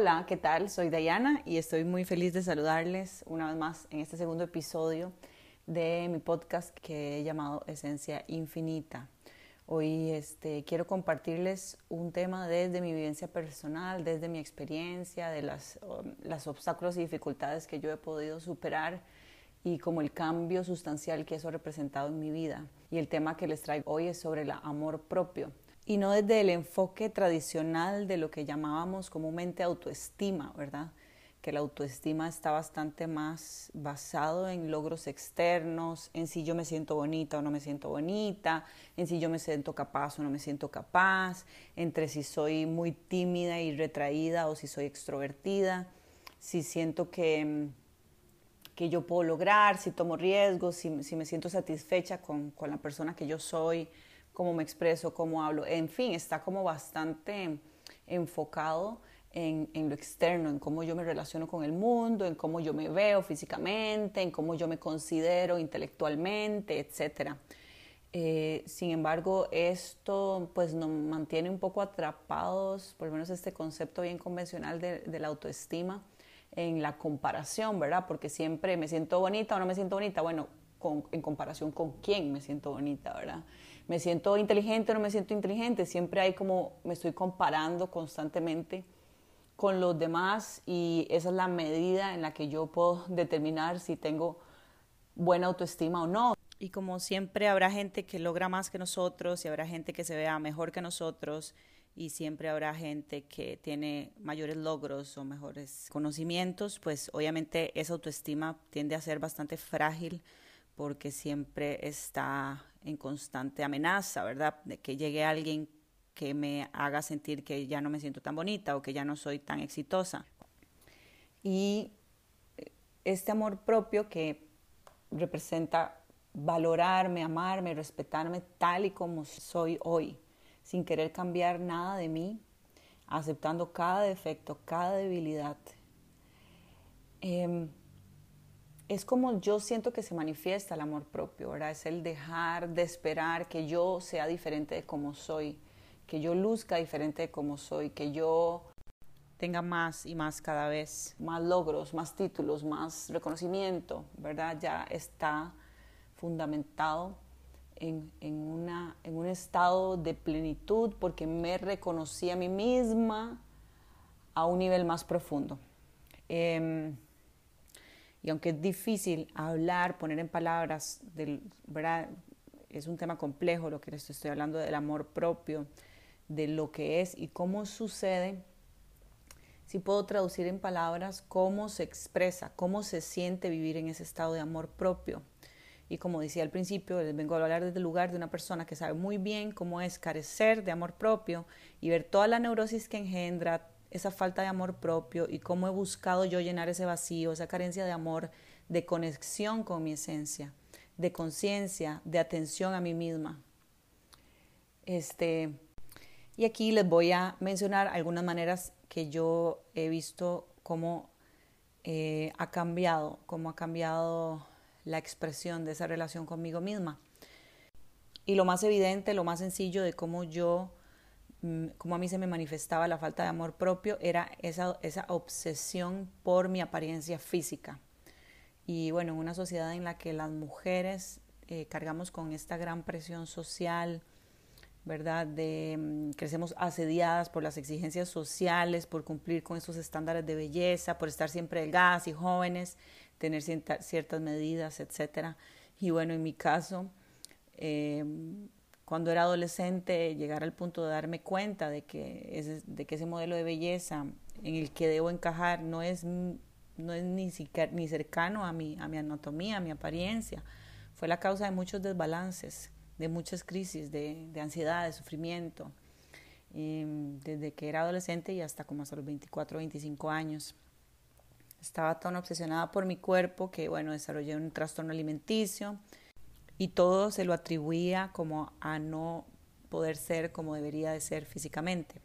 Hola, ¿qué tal? Soy Dayana y estoy muy feliz de saludarles una vez más en este segundo episodio de mi podcast que he llamado Esencia Infinita. Hoy este, quiero compartirles un tema desde mi vivencia personal, desde mi experiencia, de las, las obstáculos y dificultades que yo he podido superar y como el cambio sustancial que eso ha representado en mi vida. Y el tema que les traigo hoy es sobre el amor propio y no desde el enfoque tradicional de lo que llamábamos comúnmente autoestima, ¿verdad? Que la autoestima está bastante más basado en logros externos, en si yo me siento bonita o no me siento bonita, en si yo me siento capaz o no me siento capaz, entre si soy muy tímida y retraída o si soy extrovertida, si siento que, que yo puedo lograr, si tomo riesgos, si, si me siento satisfecha con, con la persona que yo soy, cómo me expreso, cómo hablo, en fin, está como bastante enfocado en, en, lo externo, en cómo yo me relaciono con el mundo, en cómo yo me veo físicamente, en cómo yo me considero intelectualmente, etc. Eh, sin embargo, esto pues nos mantiene un poco atrapados, por lo menos este concepto bien convencional de, de la autoestima, en la comparación, ¿verdad? Porque siempre me siento bonita o no me siento bonita. Bueno, con, en comparación con quién me siento bonita, ¿verdad? Me siento inteligente o no me siento inteligente, siempre hay como me estoy comparando constantemente con los demás y esa es la medida en la que yo puedo determinar si tengo buena autoestima o no. Y como siempre habrá gente que logra más que nosotros y habrá gente que se vea mejor que nosotros y siempre habrá gente que tiene mayores logros o mejores conocimientos, pues obviamente esa autoestima tiende a ser bastante frágil porque siempre está en constante amenaza, ¿verdad? De que llegue alguien que me haga sentir que ya no me siento tan bonita o que ya no soy tan exitosa. Y este amor propio que representa valorarme, amarme, respetarme tal y como soy hoy, sin querer cambiar nada de mí, aceptando cada defecto, cada debilidad. Eh, es como yo siento que se manifiesta el amor propio, ¿verdad? Es el dejar de esperar que yo sea diferente de como soy, que yo luzca diferente de como soy, que yo tenga más y más cada vez, más logros, más títulos, más reconocimiento, ¿verdad? Ya está fundamentado en, una, en un estado de plenitud porque me reconocí a mí misma a un nivel más profundo. Em, y aunque es difícil hablar, poner en palabras, es un tema complejo lo que estoy hablando del amor propio, de lo que es y cómo sucede, si puedo traducir en palabras cómo se expresa, cómo se siente vivir en ese estado de amor propio. Y como decía al principio, les vengo a hablar desde el lugar de una persona que sabe muy bien cómo es carecer de amor propio y ver toda la neurosis que engendra, esa falta de amor propio y cómo he buscado yo llenar ese vacío, esa carencia de amor, de conexión con mi esencia, de conciencia, de atención a mí misma. Este, y aquí les voy a mencionar algunas maneras que yo he visto cómo eh, ha cambiado, cómo ha cambiado la expresión de esa relación conmigo misma. Y lo más evidente, lo más sencillo de cómo yo como a mí se me manifestaba la falta de amor propio, era esa, esa obsesión por mi apariencia física. Y bueno, en una sociedad en la que las mujeres eh, cargamos con esta gran presión social, ¿verdad? De, mm, crecemos asediadas por las exigencias sociales, por cumplir con esos estándares de belleza, por estar siempre delgadas y jóvenes, tener ciertas medidas, etc. Y bueno, en mi caso, eh, cuando era adolescente llegar al punto de darme cuenta de que, ese, de que ese modelo de belleza en el que debo encajar no es, no es ni, ni cercano a mi, a mi anatomía, a mi apariencia. Fue la causa de muchos desbalances, de muchas crisis, de, de ansiedad, de sufrimiento, desde que era adolescente y hasta como hasta los 24, 25 años. Estaba tan obsesionada por mi cuerpo que, bueno, desarrollé un trastorno alimenticio, y todo se lo atribuía como a no poder ser como debería de ser físicamente.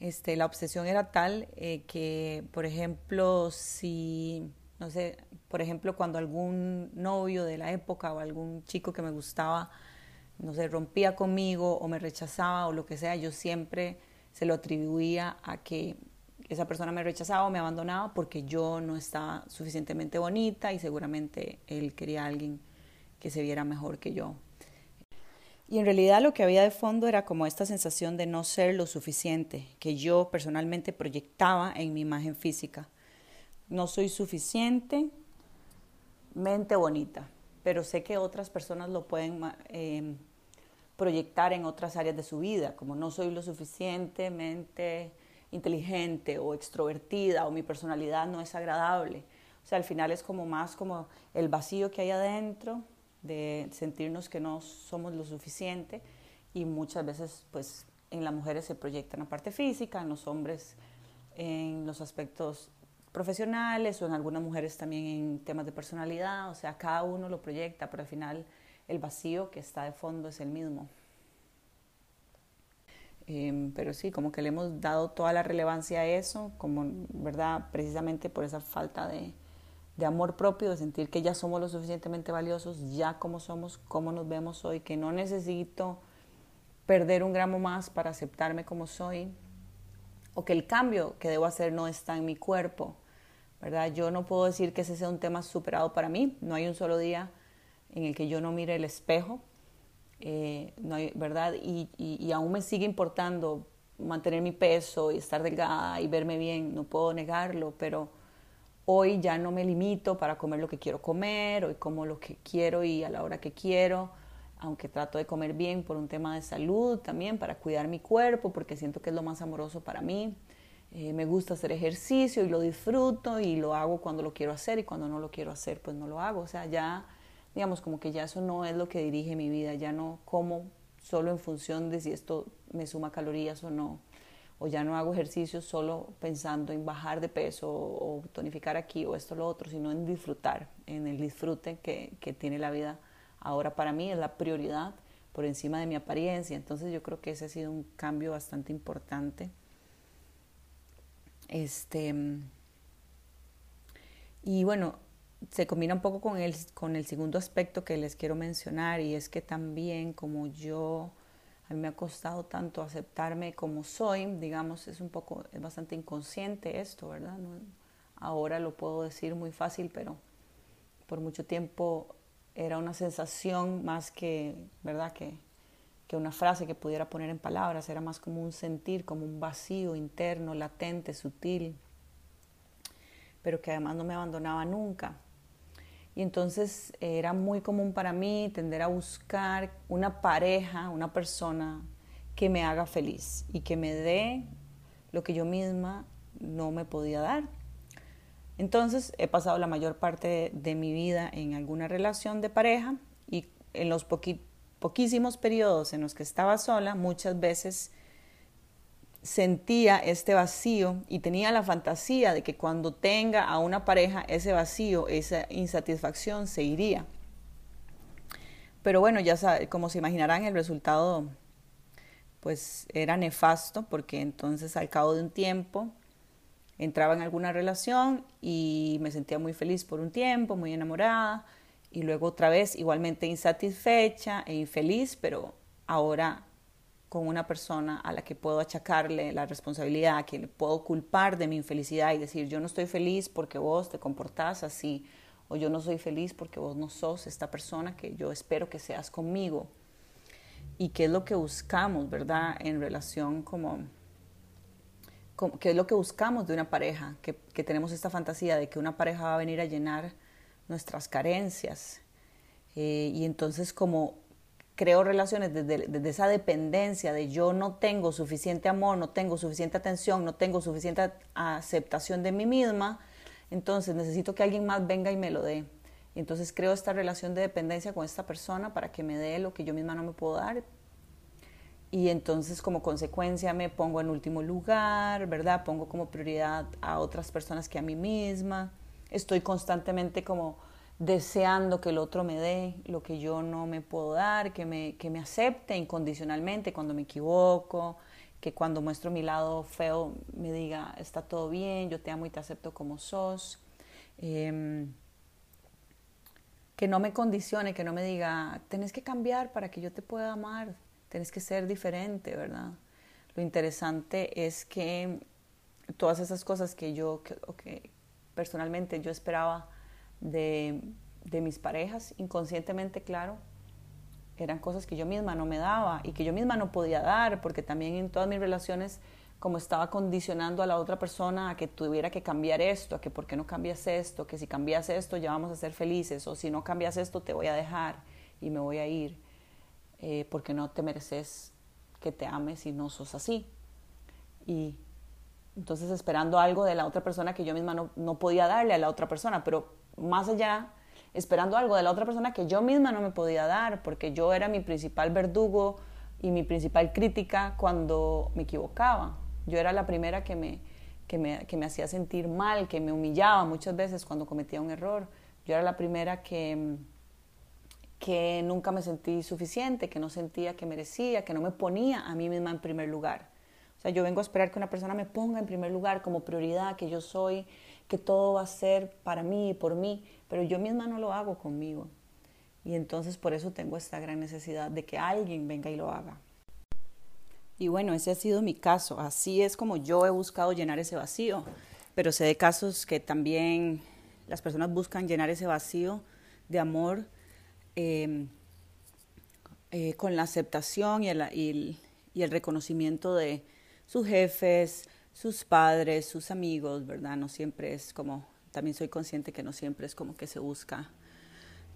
Este, la obsesión era tal eh, que, por ejemplo, si, no sé, por ejemplo, cuando algún novio de la época o algún chico que me gustaba, no sé, rompía conmigo o me rechazaba o lo que sea, yo siempre se lo atribuía a que esa persona me rechazaba o me abandonaba porque yo no estaba suficientemente bonita y seguramente él quería a alguien que se viera mejor que yo. Y en realidad lo que había de fondo era como esta sensación de no ser lo suficiente que yo personalmente proyectaba en mi imagen física. No soy suficiente, mente bonita, pero sé que otras personas lo pueden eh, proyectar en otras áreas de su vida, como no soy lo suficientemente inteligente o extrovertida o mi personalidad no es agradable. O sea, al final es como más como el vacío que hay adentro de sentirnos que no somos lo suficiente y muchas veces pues en las mujeres se proyecta en la parte física, en los hombres en los aspectos profesionales o en algunas mujeres también en temas de personalidad, o sea, cada uno lo proyecta, pero al final el vacío que está de fondo es el mismo. Em, pero sí, como que le hemos dado toda la relevancia a eso, como, ¿verdad? Precisamente por esa falta de, de amor propio, de sentir que ya somos lo suficientemente valiosos, ya como somos, como nos vemos hoy, que no necesito perder un gramo más para aceptarme como soy, o que el cambio que debo hacer no está en mi cuerpo, ¿verdad? Yo no puedo decir que ese sea un tema superado para mí, no hay un solo día en el que yo no mire el espejo, eh, no hay, ¿verdad? Y, y, y aún me sigue importando mantener mi peso y estar delgada y verme bien, no puedo negarlo, pero Hoy ya no me limito para comer lo que quiero comer, hoy como lo que quiero y a la hora que quiero, aunque trato de comer bien por un tema de salud también, para cuidar mi cuerpo, porque siento que es lo más amoroso para mí. Eh, me gusta hacer ejercicio y lo disfruto y lo hago cuando lo quiero hacer y cuando no lo quiero hacer, pues no lo hago. O sea, ya, digamos, como que ya eso no es lo que dirige mi vida, ya no como solo en función de si esto me suma calorías o no o ya no hago ejercicio solo pensando en bajar de peso o, tonificar aquí o esto o lo otro, sino en disfrutar, en el disfrute que, que tiene la vida ahora para mí, es la prioridad por encima de mi apariencia. Entonces yo creo que ese ha sido un cambio bastante importante. Este, y bueno, se combina un poco con el, con el segundo aspecto que les quiero mencionar y es que también como yo a mí me ha costado tanto aceptarme como soy, digamos, es un poco, es bastante inconsciente esto, ¿verdad? ahora lo puedo decir muy fácil, pero por mucho tiempo era una sensación más que, ¿verdad? Que, que una frase que pudiera poner en palabras, era más como un sentir, como un vacío interno, latente, sutil, pero que además no me abandonaba nunca. Y entonces era muy común para mí tender a buscar una pareja, una persona que me haga feliz y que me dé lo que yo misma no me podía dar. Entonces he pasado la mayor parte de mi vida en alguna relación de pareja y en los poquísimos periodos en los que estaba sola, muchas veces sentía este vacío y tenía la fantasía de que cuando tenga a una pareja ese vacío, esa insatisfacción se iría. Pero bueno, ya como se imaginarán, el resultado pues era nefasto porque entonces al cabo de un tiempo entraba en alguna relación y me sentía muy feliz por un tiempo, muy enamorada y luego otra vez igualmente insatisfecha e infeliz, pero ahora con una persona a la que puedo achacarle la responsabilidad, a quien le puedo culpar de mi infelicidad y decir yo no estoy feliz porque vos te comportás así, o yo no soy feliz porque vos no sos esta persona que yo espero que seas conmigo. Y qué es lo que buscamos, ¿verdad? En relación como, qué es lo que buscamos de una pareja, que, que tenemos esta fantasía de que una pareja va a venir a llenar nuestras carencias. Eh, y entonces como creo relaciones desde, esa dependencia de yo no tengo suficiente amor, no tengo suficiente atención, no tengo suficiente aceptación de mí misma, entonces necesito que alguien más venga y me lo dé. Y entonces creo esta relación de dependencia con esta persona para que me dé lo que yo misma no me puedo dar. Y entonces como consecuencia me pongo en último lugar, ¿verdad? Pongo como prioridad a otras personas que a mí misma. Estoy constantemente como deseando que el otro me dé lo que yo no me puedo dar, que me, que me acepte incondicionalmente cuando me equivoco, que cuando muestro mi lado feo me diga, está todo bien, yo te amo y te acepto como sos. Em, que no me condicione, que no me diga, tenés que cambiar para que yo te pueda amar, tenés que ser diferente, ¿verdad? lo interesante es que todas esas cosas que yo, que, personalmente yo esperaba de, de mis parejas, inconscientemente, claro, eran cosas que yo misma no me daba y que yo misma no podía dar, porque también en todas mis relaciones como estaba condicionando a la otra persona a que tuviera que cambiar esto, a que por qué no cambias esto, que si cambias esto ya vamos a ser felices, o si no cambias esto te voy a dejar y me voy a ir, eh, porque no te mereces que te ames y no sos así. Y entonces esperando algo de la otra persona que yo misma no, no podía darle a la otra persona, pero más allá, esperando algo de la otra persona que yo misma no me podía dar, porque yo era mi principal verdugo y mi principal crítica cuando me equivocaba. Yo era la primera que me, que me, que me hacía sentir mal, que me humillaba muchas veces cuando cometía un error. Yo era la primera que, que nunca me sentí suficiente, que no sentía que merecía, que no me ponía a mí misma en primer lugar. O sea, yo vengo a esperar que una persona me ponga en primer lugar como prioridad, que yo soy, que todo va a ser para mí y por mí, pero yo misma no lo hago conmigo. Y entonces por eso tengo esta gran necesidad de que alguien venga y lo haga. Y bueno, ese ha sido mi caso. Así es como yo he buscado llenar ese vacío. Pero sé de casos que también las personas buscan llenar ese vacío de amor em, eh, con la aceptación y el, y el reconocimiento de sus jefes, sus padres, sus amigos, ¿verdad? No siempre es como, también soy consciente que no siempre es como que se busca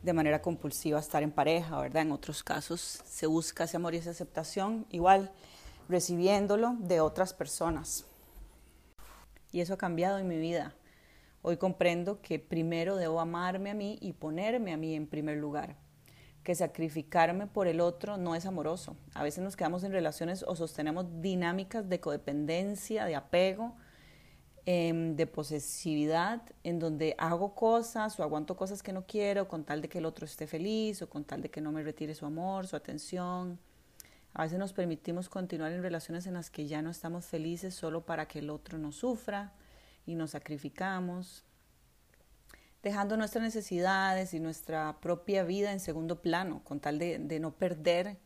de manera compulsiva estar en pareja, ¿verdad? En otros casos se busca ese amor y esa aceptación. Igual recibiéndolo de otras personas. Y eso ha cambiado en mi vida. Hoy comprendo que primero debo amarme a mí y ponerme a mí en primer lugar. Que sacrificarme por el otro no es amoroso. A veces nos quedamos en relaciones o sostenemos dinámicas de codependencia, de apego, em, de posesividad, en donde hago cosas o aguanto cosas que no quiero con tal de que el otro esté feliz o con tal de que no me retire su amor, su atención. A veces nos permitimos continuar en relaciones en las que ya no estamos felices solo para que el otro no sufra y nos sacrificamos, dejando nuestras necesidades y nuestra propia vida en segundo plano, con tal de, no perder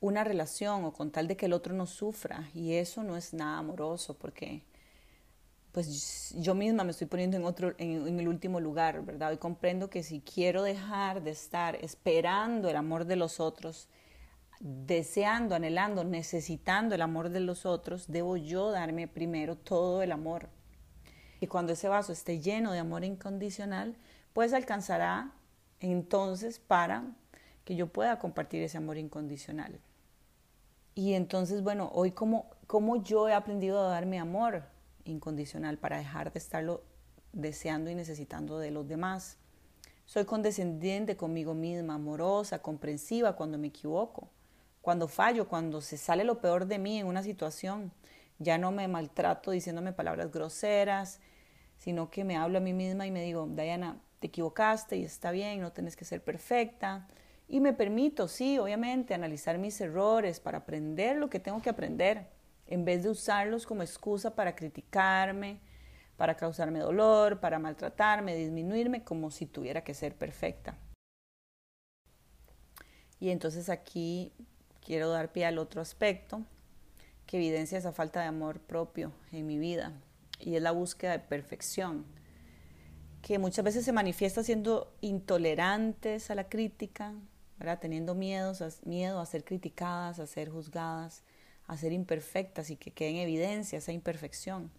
una relación o con tal de que el otro no sufra. Y eso no es nada amoroso porque pues yo misma me estoy poniendo en otro en, en, el último lugar, ¿verdad? Y comprendo que si quiero dejar de estar esperando el amor de los otros deseando, anhelando, necesitando el amor de los otros, debo yo darme primero todo el amor. Y cuando ese vaso esté lleno de amor incondicional, pues alcanzará entonces para que yo pueda compartir ese amor incondicional. Y entonces, bueno, hoy como, como yo he aprendido a darme amor incondicional para dejar de estarlo deseando y necesitando de los demás. Soy condescendiente conmigo misma, amorosa, comprensiva cuando me equivoco cuando fallo, cuando se sale lo peor de mí en una situación, ya no me maltrato diciéndome palabras groseras, sino que me hablo a mí misma y me digo, Diana, te equivocaste y está bien, no tienes que ser perfecta. Y me permito, sí, obviamente, analizar mis errores para aprender lo que tengo que aprender, en vez de usarlos como excusa para criticarme, para causarme dolor, para maltratarme, disminuirme como si tuviera que ser perfecta. Y entonces aquí quiero dar pie al otro aspecto que evidencia esa falta de amor propio en mi vida y es la búsqueda de perfección, que muchas veces se manifiesta siendo intolerantes a la crítica, teniendo miedos, miedo a ser criticadas, a ser juzgadas, a ser imperfectas y que quede en evidencia esa imperfección.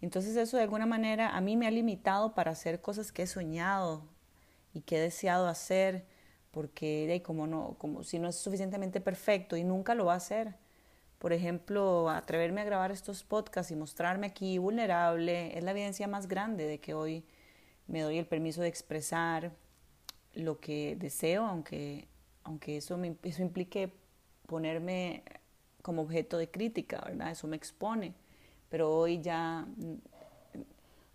Entonces eso de alguna manera a mí me ha limitado para hacer cosas que he soñado y que he deseado hacer porque como no, como si no es suficientemente perfecto y nunca lo va a hacer. Por ejemplo, atreverme a grabar estos podcasts y mostrarme aquí vulnerable es la evidencia más grande de que hoy me doy el permiso de expresar lo que deseo, aunque, aunque eso, me, eso implique ponerme como objeto de crítica, ¿verdad? Eso me expone. Pero hoy ya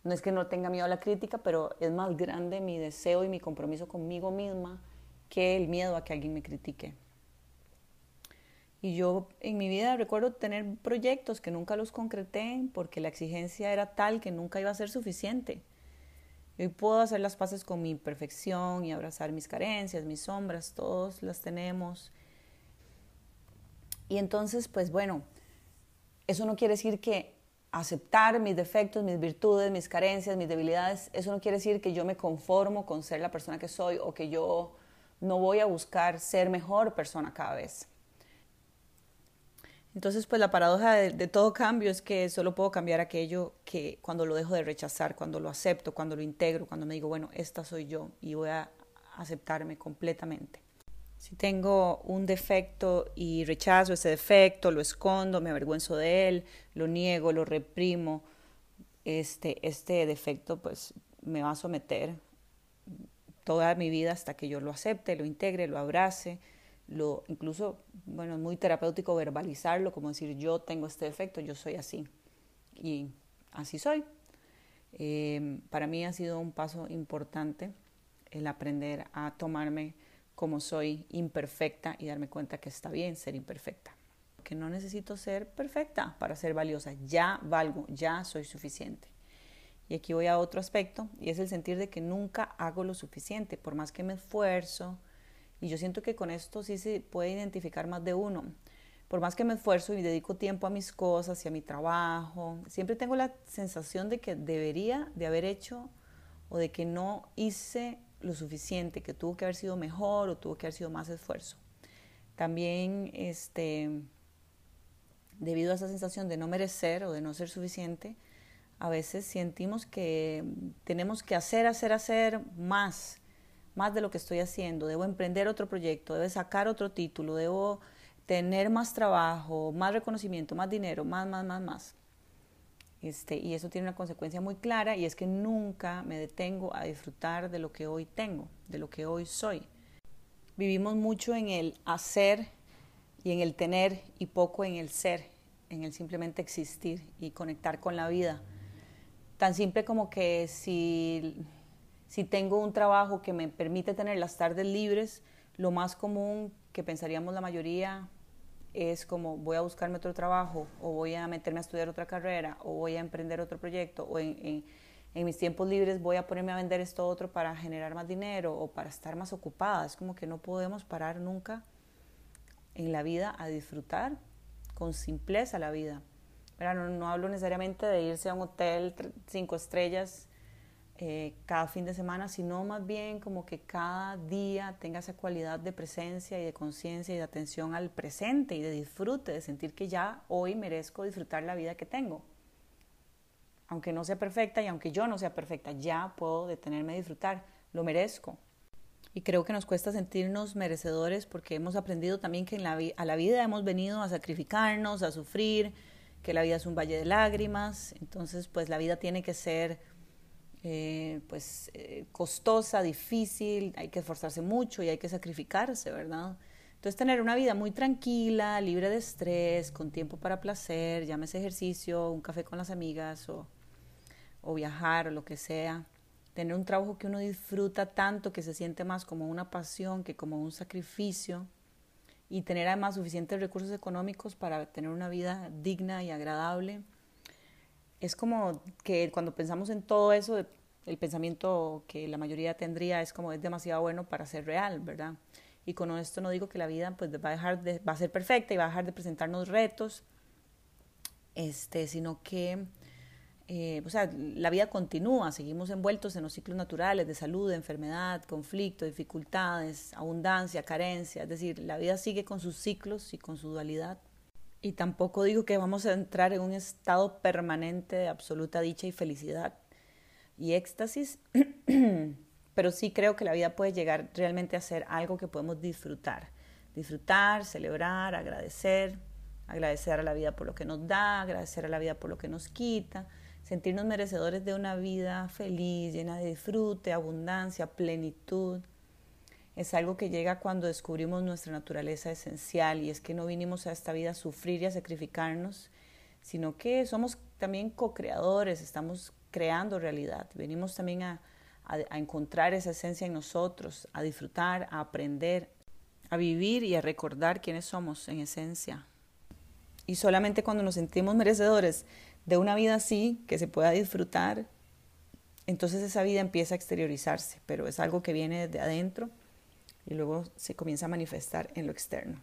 no es que no tenga miedo a la crítica, pero es más grande mi deseo y mi compromiso conmigo misma que el miedo a que alguien me critique. Y yo en mi vida recuerdo tener proyectos que nunca los concreté porque la exigencia era tal que nunca iba a ser suficiente. Hoy puedo hacer las paces con mi imperfección y abrazar mis carencias, mis sombras, todos las tenemos. Y entonces, pues bueno, eso no quiere decir que aceptar mis defectos, mis virtudes, mis carencias, mis debilidades, eso no quiere decir que yo me conformo con ser la persona que soy o que yo no voy a buscar ser mejor persona cada vez. Entonces, pues la paradoja de, todo cambio es que solo puedo cambiar aquello que cuando lo dejo de rechazar, cuando lo acepto, cuando lo integro, cuando me digo, bueno, esta soy yo y voy a aceptarme completamente. Si tengo un defecto y rechazo ese defecto, lo escondo, me avergüenzo de él, lo niego, lo reprimo, este, este defecto pues me va a someter toda mi vida hasta que yo lo acepte, lo integre, lo abrace, lo, incluso, bueno, muy terapéutico verbalizarlo, como decir, yo tengo este defecto, yo soy así, y así soy. Em, para mí ha sido un paso importante el aprender a tomarme como soy imperfecta y darme cuenta que está bien ser imperfecta, que no necesito ser perfecta para ser valiosa, ya valgo, ya soy suficiente. Y aquí voy a otro aspecto, y es el sentir de que nunca hago lo suficiente, por más que me esfuerzo, y yo siento que con esto sí se puede identificar más de uno. Por más que me esfuerzo y dedico tiempo a mis cosas y a mi trabajo, siempre tengo la sensación de que debería de haber hecho o de que no hice lo suficiente, que tuvo que haber sido mejor o tuvo que haber sido más esfuerzo. También, este, debido a esa sensación de no merecer o de no ser suficiente, a veces sentimos que tenemos que hacer, hacer, hacer más más de lo que estoy haciendo, debo emprender otro proyecto, debo sacar otro título, debo tener más trabajo, más reconocimiento, más dinero, más, más, más, más. Este, y eso tiene una consecuencia muy clara y es que nunca me detengo a disfrutar de lo que hoy tengo, de lo que hoy soy. Vivimos mucho en el hacer y en el tener y poco en el ser, en el simplemente existir y conectar con la vida. Tan simple como que si si tengo un trabajo que me permite tener las tardes libres, lo más común que pensaríamos la mayoría es como voy a buscarme otro trabajo o voy a meterme a estudiar otra carrera o voy a emprender otro proyecto o en, mis tiempos libres voy a ponerme a vender esto otro para generar más dinero o para estar más ocupada. Es como que no podemos parar nunca en la vida a disfrutar con simpleza la vida. Pero no, no hablo necesariamente de irse a un hotel cinco estrellas eh, cada fin de semana, sino más bien como que cada día tenga esa cualidad de presencia y de conciencia y de atención al presente y de disfrute, de sentir que ya hoy merezco disfrutar la vida que tengo. Aunque no sea perfecta y aunque yo no sea perfecta, ya puedo detenerme a disfrutar, lo merezco. Y creo que nos cuesta sentirnos merecedores porque hemos aprendido también que a la vida hemos venido a sacrificarnos, a sufrir, que la vida es un valle de lágrimas, entonces pues la vida tiene que ser eh, pues eh, costosa, difícil, hay que esforzarse mucho y hay que sacrificarse, ¿verdad? Entonces tener una vida muy tranquila, libre de estrés, con tiempo para placer, llámese ejercicio, un café con las amigas o, o viajar o lo que sea. Tener un trabajo que uno disfruta tanto que se siente más como una pasión que como un sacrificio y tener además suficientes recursos económicos para tener una vida digna y agradable es como que cuando pensamos en todo eso, el pensamiento que la mayoría tendría es como es demasiado bueno para ser real, ¿verdad? Y con esto no digo que la vida pues va a dejar de, va a ser perfecta y va a dejar de presentarnos retos, este, sino que eh, o sea, la vida continúa, seguimos envueltos en los ciclos naturales de salud, enfermedad, conflicto, dificultades, abundancia, carencia, es decir, la vida sigue con sus ciclos y con su dualidad. Y tampoco digo que vamos a entrar en un estado permanente de absoluta dicha y felicidad y éxtasis, pero sí creo que la vida puede llegar realmente a ser algo que podemos disfrutar. Disfrutar, celebrar, agradecer, agradecer a la vida por lo que nos da, agradecer a la vida por lo que nos quita, sentirnos merecedores de una vida feliz, llena de disfrute, abundancia, plenitud es algo que llega cuando descubrimos nuestra naturaleza esencial y es que no vinimos a esta vida a sufrir y a sacrificarnos, sino que somos también co-creadores, estamos creando realidad, venimos también a, a encontrar esa esencia en nosotros, a disfrutar, a aprender, a vivir y a recordar quiénes somos en esencia. Y solamente cuando nos sentimos merecedores de una vida así, que se pueda disfrutar, entonces esa vida empieza a exteriorizarse, pero es algo que viene de adentro y luego se comienza a manifestar en lo externo.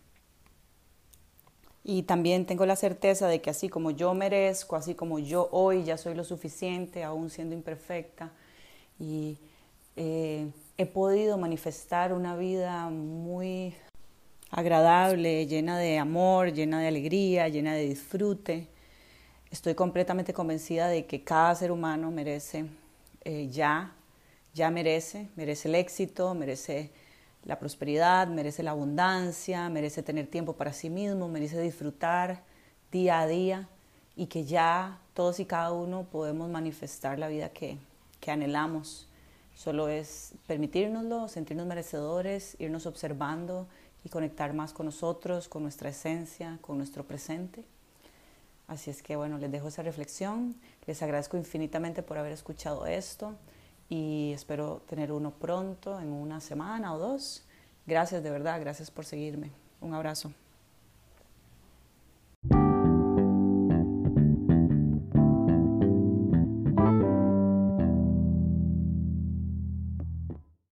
Y también tengo la certeza de que así como yo merezco, así como yo hoy ya soy lo suficiente, aún siendo imperfecta, y eh, he podido manifestar una vida muy agradable, llena de amor, llena de alegría, llena de disfrute. Estoy completamente convencida de que cada ser humano merece eh, ya, ya merece, merece el éxito, merece la prosperidad, merece la abundancia, merece tener tiempo para sí mismo, merece disfrutar día a día y que ya todos y cada uno podemos manifestar la vida que, que anhelamos. Solo es permitirnoslo, sentirnos merecedores, irnos observando y conectar más con nosotros, con nuestra esencia, con nuestro presente. Así es que bueno, les dejo esa reflexión. Les agradezco infinitamente por haber escuchado esto y espero tener uno pronto, en una semana o dos. Gracias de verdad, gracias por seguirme. Un abrazo.